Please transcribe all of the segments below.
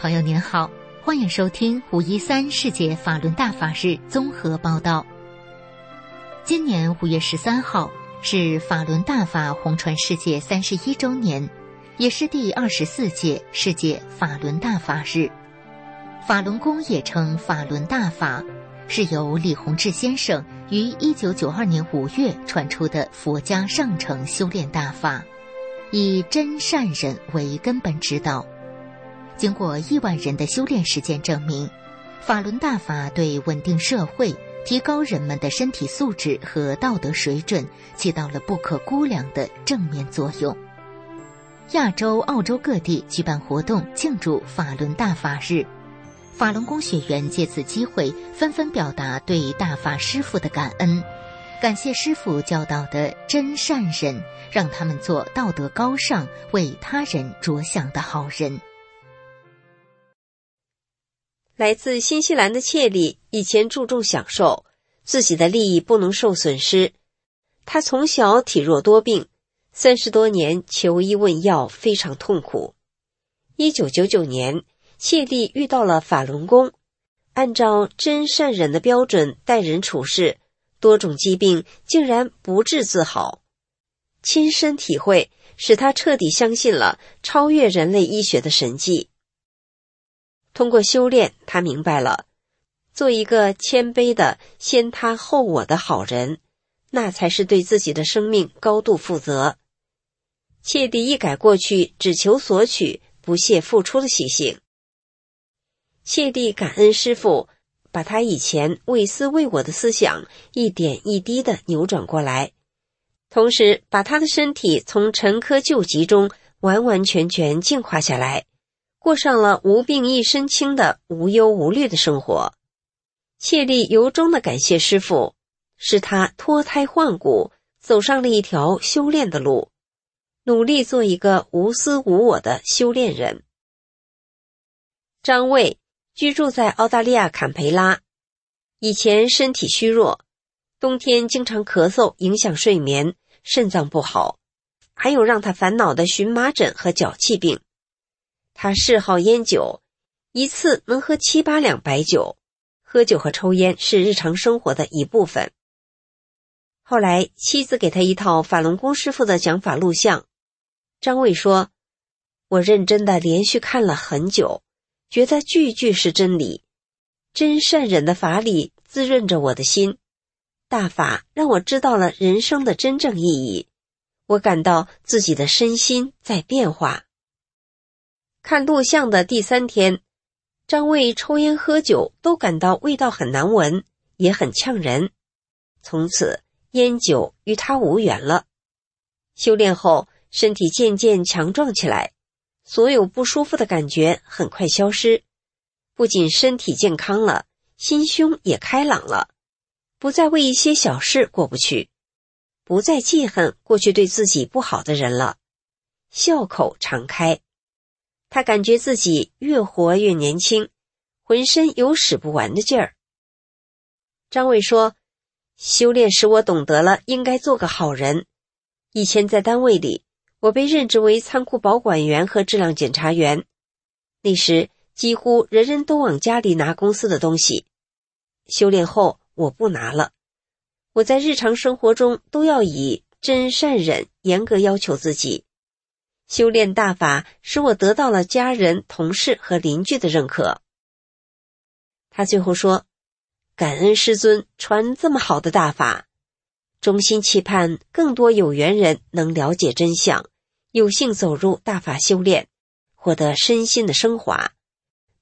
朋友您好，欢迎收听五一三世界法轮大法日综合报道。今年五月十三号是法轮大法红传世界三十一周年，也是第二十四届世界法轮大法日。法轮功也称法轮大法，是由李洪志先生于一九九二年五月传出的佛家上乘修炼大法，以真善忍为根本指导。经过亿万人的修炼实践证明，法轮大法对稳定社会、提高人们的身体素质和道德水准起到了不可估量的正面作用。亚洲、澳洲各地举办活动庆祝法轮大法日，法轮功学员借此机会纷纷表达对大法师父的感恩，感谢师父教导的真善忍，让他们做道德高尚、为他人着想的好人。来自新西兰的切利以前注重享受，自己的利益不能受损失。他从小体弱多病，三十多年求医问药非常痛苦。一九九九年，切利遇到了法轮功，按照真善忍的标准待人处事，多种疾病竟然不治自好。亲身体会使他彻底相信了超越人类医学的神迹。通过修炼，他明白了，做一个谦卑的先他后我的好人，那才是对自己的生命高度负责。切地一改过去只求索取、不懈付出的习性。切地感恩师傅，把他以前为私为我的思想一点一滴的扭转过来，同时把他的身体从沉疴旧疾中完完全全净化下来。过上了无病一身轻的无忧无虑的生活，切利由衷的感谢师傅，使他脱胎换骨，走上了一条修炼的路，努力做一个无私无我的修炼人。张卫居住在澳大利亚坎培拉，以前身体虚弱，冬天经常咳嗽，影响睡眠，肾脏不好，还有让他烦恼的荨麻疹和脚气病。他嗜好烟酒，一次能喝七八两白酒。喝酒和抽烟是日常生活的一部分。后来，妻子给他一套法轮功师傅的讲法录像。张卫说：“我认真的连续看了很久，觉得句句是真理。真善忍的法理滋润着我的心，大法让我知道了人生的真正意义。我感到自己的身心在变化。”看录像的第三天，张卫抽烟喝酒都感到味道很难闻，也很呛人。从此，烟酒与他无缘了。修炼后，身体渐渐强壮起来，所有不舒服的感觉很快消失。不仅身体健康了，心胸也开朗了，不再为一些小事过不去，不再记恨过去对自己不好的人了，笑口常开。他感觉自己越活越年轻，浑身有使不完的劲儿。张伟说：“修炼使我懂得了应该做个好人。以前在单位里，我被任职为仓库保管员和质量检查员，那时几乎人人都往家里拿公司的东西。修炼后，我不拿了。我在日常生活中都要以真善忍严格要求自己。”修炼大法使我得到了家人、同事和邻居的认可。他最后说：“感恩师尊传这么好的大法，衷心期盼更多有缘人能了解真相，有幸走入大法修炼，获得身心的升华，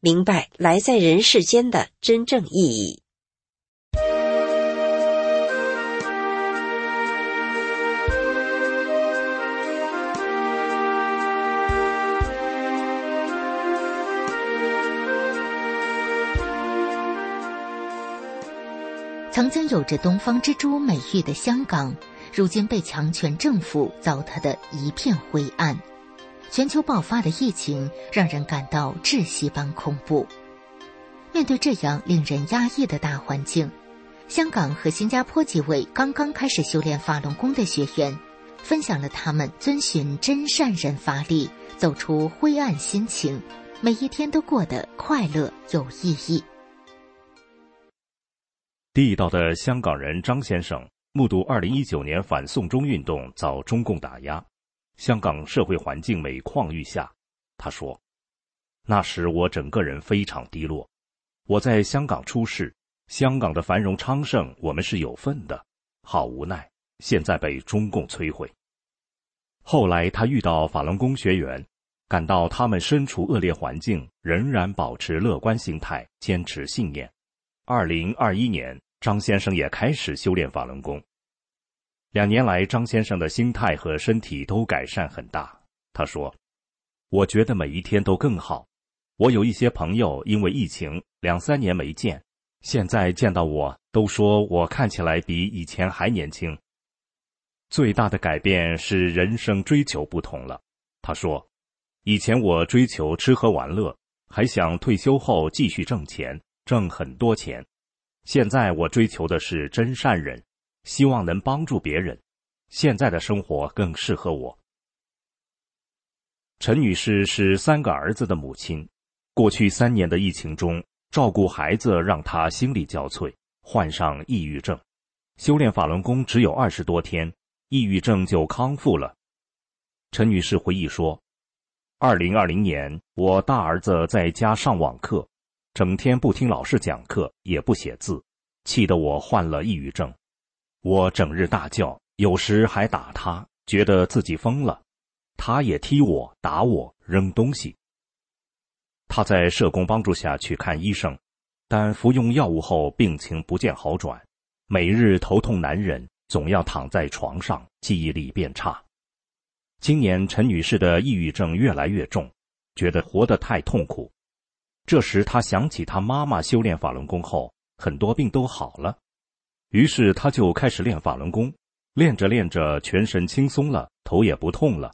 明白来在人世间的真正意义。”曾经有着“东方之珠”美誉的香港，如今被强权政府糟蹋的一片灰暗。全球爆发的疫情让人感到窒息般恐怖。面对这样令人压抑的大环境，香港和新加坡几位刚刚开始修炼法轮功的学员，分享了他们遵循真善人法力，走出灰暗心情，每一天都过得快乐有意义。地道的香港人张先生目睹二零一九年反送中运动遭中共打压，香港社会环境每况愈下。他说：“那时我整个人非常低落。我在香港出世，香港的繁荣昌盛，我们是有份的。好无奈，现在被中共摧毁。”后来他遇到法轮功学员，感到他们身处恶劣环境，仍然保持乐观心态，坚持信念。二零二一年。张先生也开始修炼法轮功。两年来，张先生的心态和身体都改善很大。他说：“我觉得每一天都更好。我有一些朋友因为疫情两三年没见，现在见到我都说我看起来比以前还年轻。最大的改变是人生追求不同了。”他说：“以前我追求吃喝玩乐，还想退休后继续挣钱，挣很多钱。”现在我追求的是真善人，希望能帮助别人。现在的生活更适合我。陈女士是三个儿子的母亲，过去三年的疫情中，照顾孩子让她心力交瘁，患上抑郁症。修炼法轮功只有二十多天，抑郁症就康复了。陈女士回忆说：“二零二零年，我大儿子在家上网课。”整天不听老师讲课，也不写字，气得我患了抑郁症。我整日大叫，有时还打他，觉得自己疯了。他也踢我、打我、扔东西。他在社工帮助下去看医生，但服用药物后病情不见好转，每日头痛难忍，总要躺在床上，记忆力变差。今年陈女士的抑郁症越来越重，觉得活得太痛苦。这时，他想起他妈妈修炼法轮功后，很多病都好了，于是他就开始练法轮功。练着练着，全身轻松了，头也不痛了。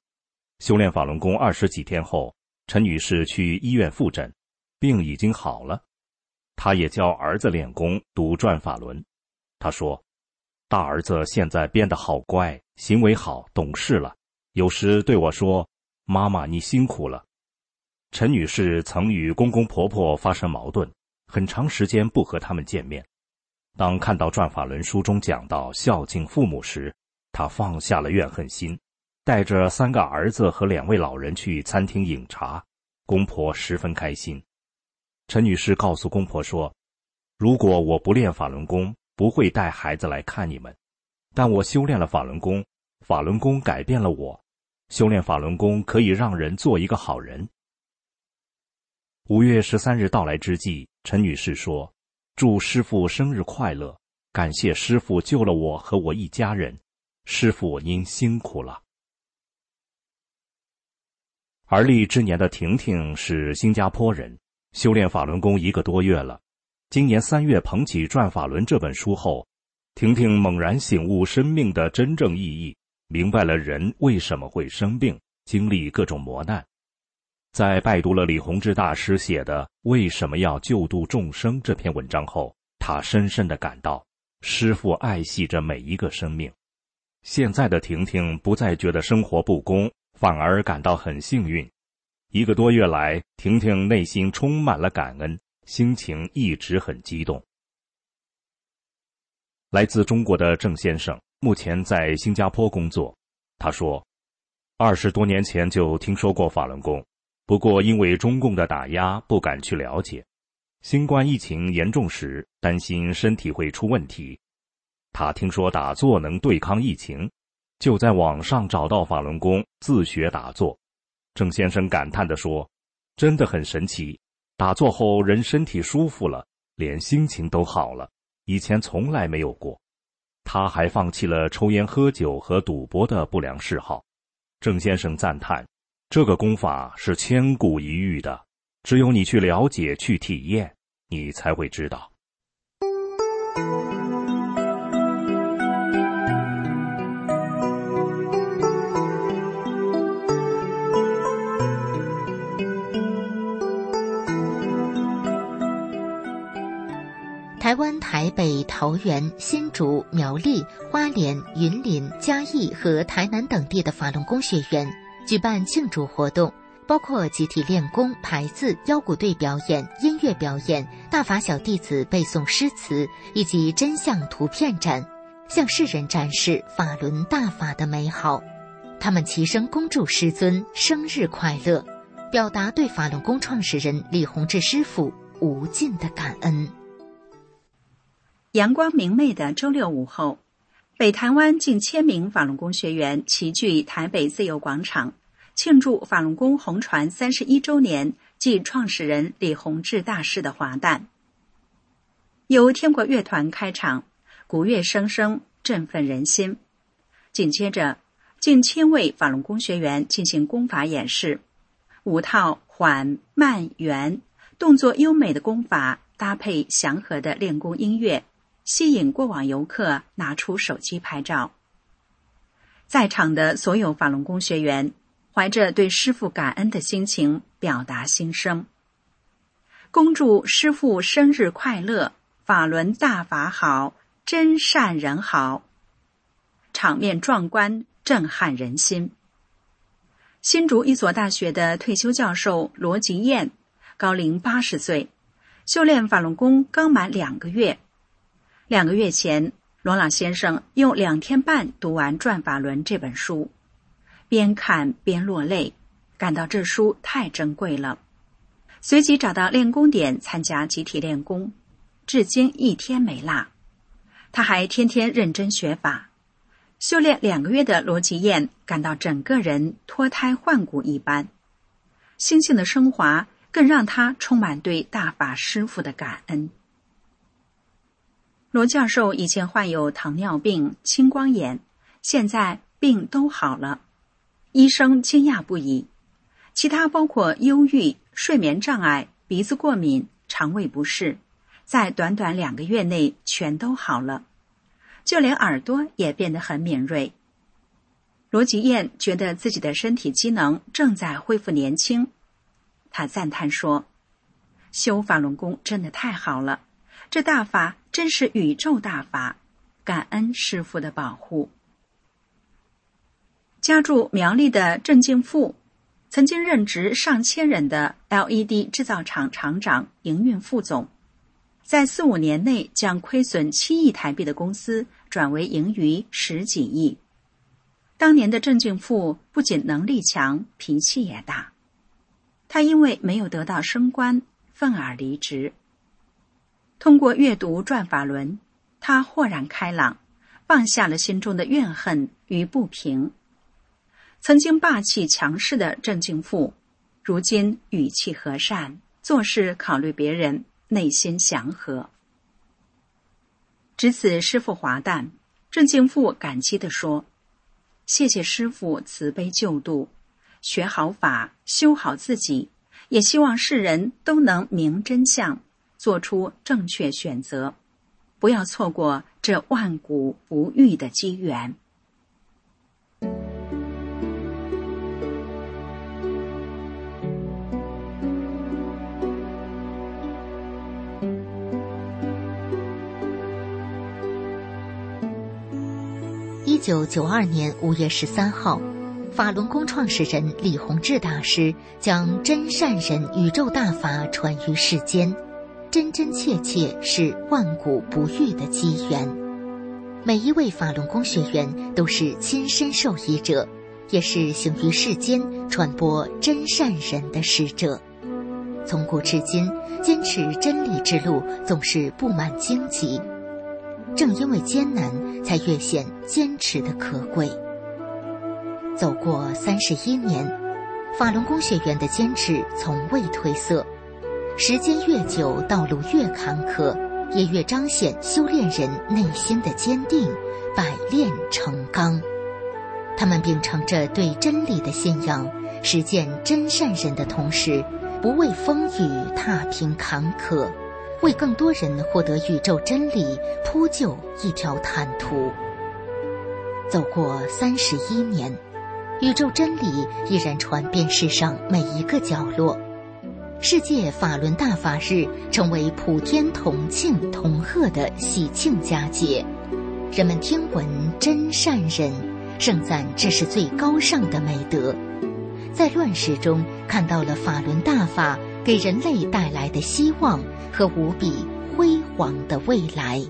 修炼法轮功二十几天后，陈女士去医院复诊，病已经好了。她也教儿子练功，读转法轮。她说：“大儿子现在变得好乖，行为好，懂事了。有时对我说：‘妈妈，你辛苦了。’”陈女士曾与公公婆婆发生矛盾，很长时间不和他们见面。当看到《转法轮》书中讲到孝敬父母时，她放下了怨恨心，带着三个儿子和两位老人去餐厅饮茶，公婆十分开心。陈女士告诉公婆说：“如果我不练法轮功，不会带孩子来看你们。但我修炼了法轮功，法轮功改变了我。修炼法轮功可以让人做一个好人。”五月十三日到来之际，陈女士说：“祝师傅生日快乐！感谢师傅救了我和我一家人，师傅您辛苦了。”而立之年的婷婷是新加坡人，修炼法轮功一个多月了。今年三月捧起《转法轮》这本书后，婷婷猛然醒悟生命的真正意义，明白了人为什么会生病，经历各种磨难。在拜读了李洪志大师写的《为什么要救度众生》这篇文章后，他深深的感到，师父爱惜着每一个生命。现在的婷婷不再觉得生活不公，反而感到很幸运。一个多月来，婷婷内心充满了感恩，心情一直很激动。来自中国的郑先生目前在新加坡工作，他说，二十多年前就听说过法轮功。不过，因为中共的打压，不敢去了解。新冠疫情严重时，担心身体会出问题。他听说打坐能对抗疫情，就在网上找到法轮功，自学打坐。郑先生感叹地说：“真的很神奇，打坐后人身体舒服了，连心情都好了，以前从来没有过。”他还放弃了抽烟、喝酒和赌博的不良嗜好。郑先生赞叹。这个功法是千古一遇的，只有你去了解、去体验，你才会知道。台湾台北、桃园、新竹、苗栗、花莲、云林、嘉义和台南等地的法轮功学员。举办庆祝活动，包括集体练功、排字、腰鼓队表演、音乐表演、大法小弟子背诵诗词，以及真相图片展，向世人展示法轮大法的美好。他们齐声恭祝师尊生日快乐，表达对法轮功创始人李洪志师傅无尽的感恩。阳光明媚的周六午后，北台湾近千名法轮功学员齐聚台北自由广场。庆祝法轮功红传三十一周年暨创始人李洪志大师的华诞，由天国乐团开场，鼓乐声声振奋人心。紧接着，近千位法轮功学员进行功法演示，五套缓慢圆、动作优美的功法搭配祥和的练功音乐，吸引过往游客拿出手机拍照。在场的所有法轮功学员。怀着对师傅感恩的心情，表达心声，恭祝师傅生日快乐，法轮大法好，真善人好。场面壮观，震撼人心。新竹一所大学的退休教授罗吉燕，高龄八十岁，修炼法轮功刚满两个月。两个月前，罗朗先生用两天半读完《转法轮》这本书。边看边落泪，感到这书太珍贵了。随即找到练功点参加集体练功，至今一天没落。他还天天认真学法，修炼两个月的罗吉燕感到整个人脱胎换骨一般，心性的升华更让他充满对大法师父的感恩。罗教授以前患有糖尿病、青光眼，现在病都好了。医生惊讶不已，其他包括忧郁、睡眠障碍、鼻子过敏、肠胃不适，在短短两个月内全都好了，就连耳朵也变得很敏锐。罗吉燕觉得自己的身体机能正在恢复年轻，他赞叹说：“修法轮功真的太好了，这大法真是宇宙大法，感恩师傅的保护。”家住苗栗的郑敬富，曾经任职上千人的 LED 制造厂厂长、营运副总，在四五年内将亏损七亿台币的公司转为盈余十几亿。当年的郑敬富不仅能力强，脾气也大。他因为没有得到升官，愤而离职。通过阅读《转法轮》，他豁然开朗，放下了心中的怨恨与不平。曾经霸气强势的郑敬富，如今语气和善，做事考虑别人，内心祥和。值此师傅华诞，郑敬富感激地说：“谢谢师傅慈悲救度，学好法，修好自己，也希望世人都能明真相，做出正确选择，不要错过这万古不遇的机缘。”一九九二年五月十三号，法轮功创始人李洪志大师将真善人宇宙大法传于世间，真真切切是万古不遇的机缘。每一位法轮功学员都是亲身受益者，也是行于世间传播真善人的使者。从古至今，坚持真理之路总是布满荆棘。正因为艰难，才越显坚持的可贵。走过三十一年，法轮功学员的坚持从未褪色。时间越久，道路越坎坷，也越彰显修炼人内心的坚定，百炼成钢。他们秉承着对真理的信仰，实践真善人的同时，不畏风雨，踏平坎坷。为更多人获得宇宙真理铺就一条坦途。走过三十一年，宇宙真理依然传遍世上每一个角落。世界法轮大法日成为普天同庆同贺的喜庆佳节。人们听闻真善人，盛赞这是最高尚的美德。在乱世中看到了法轮大法给人类带来的希望和无比辉煌的未来。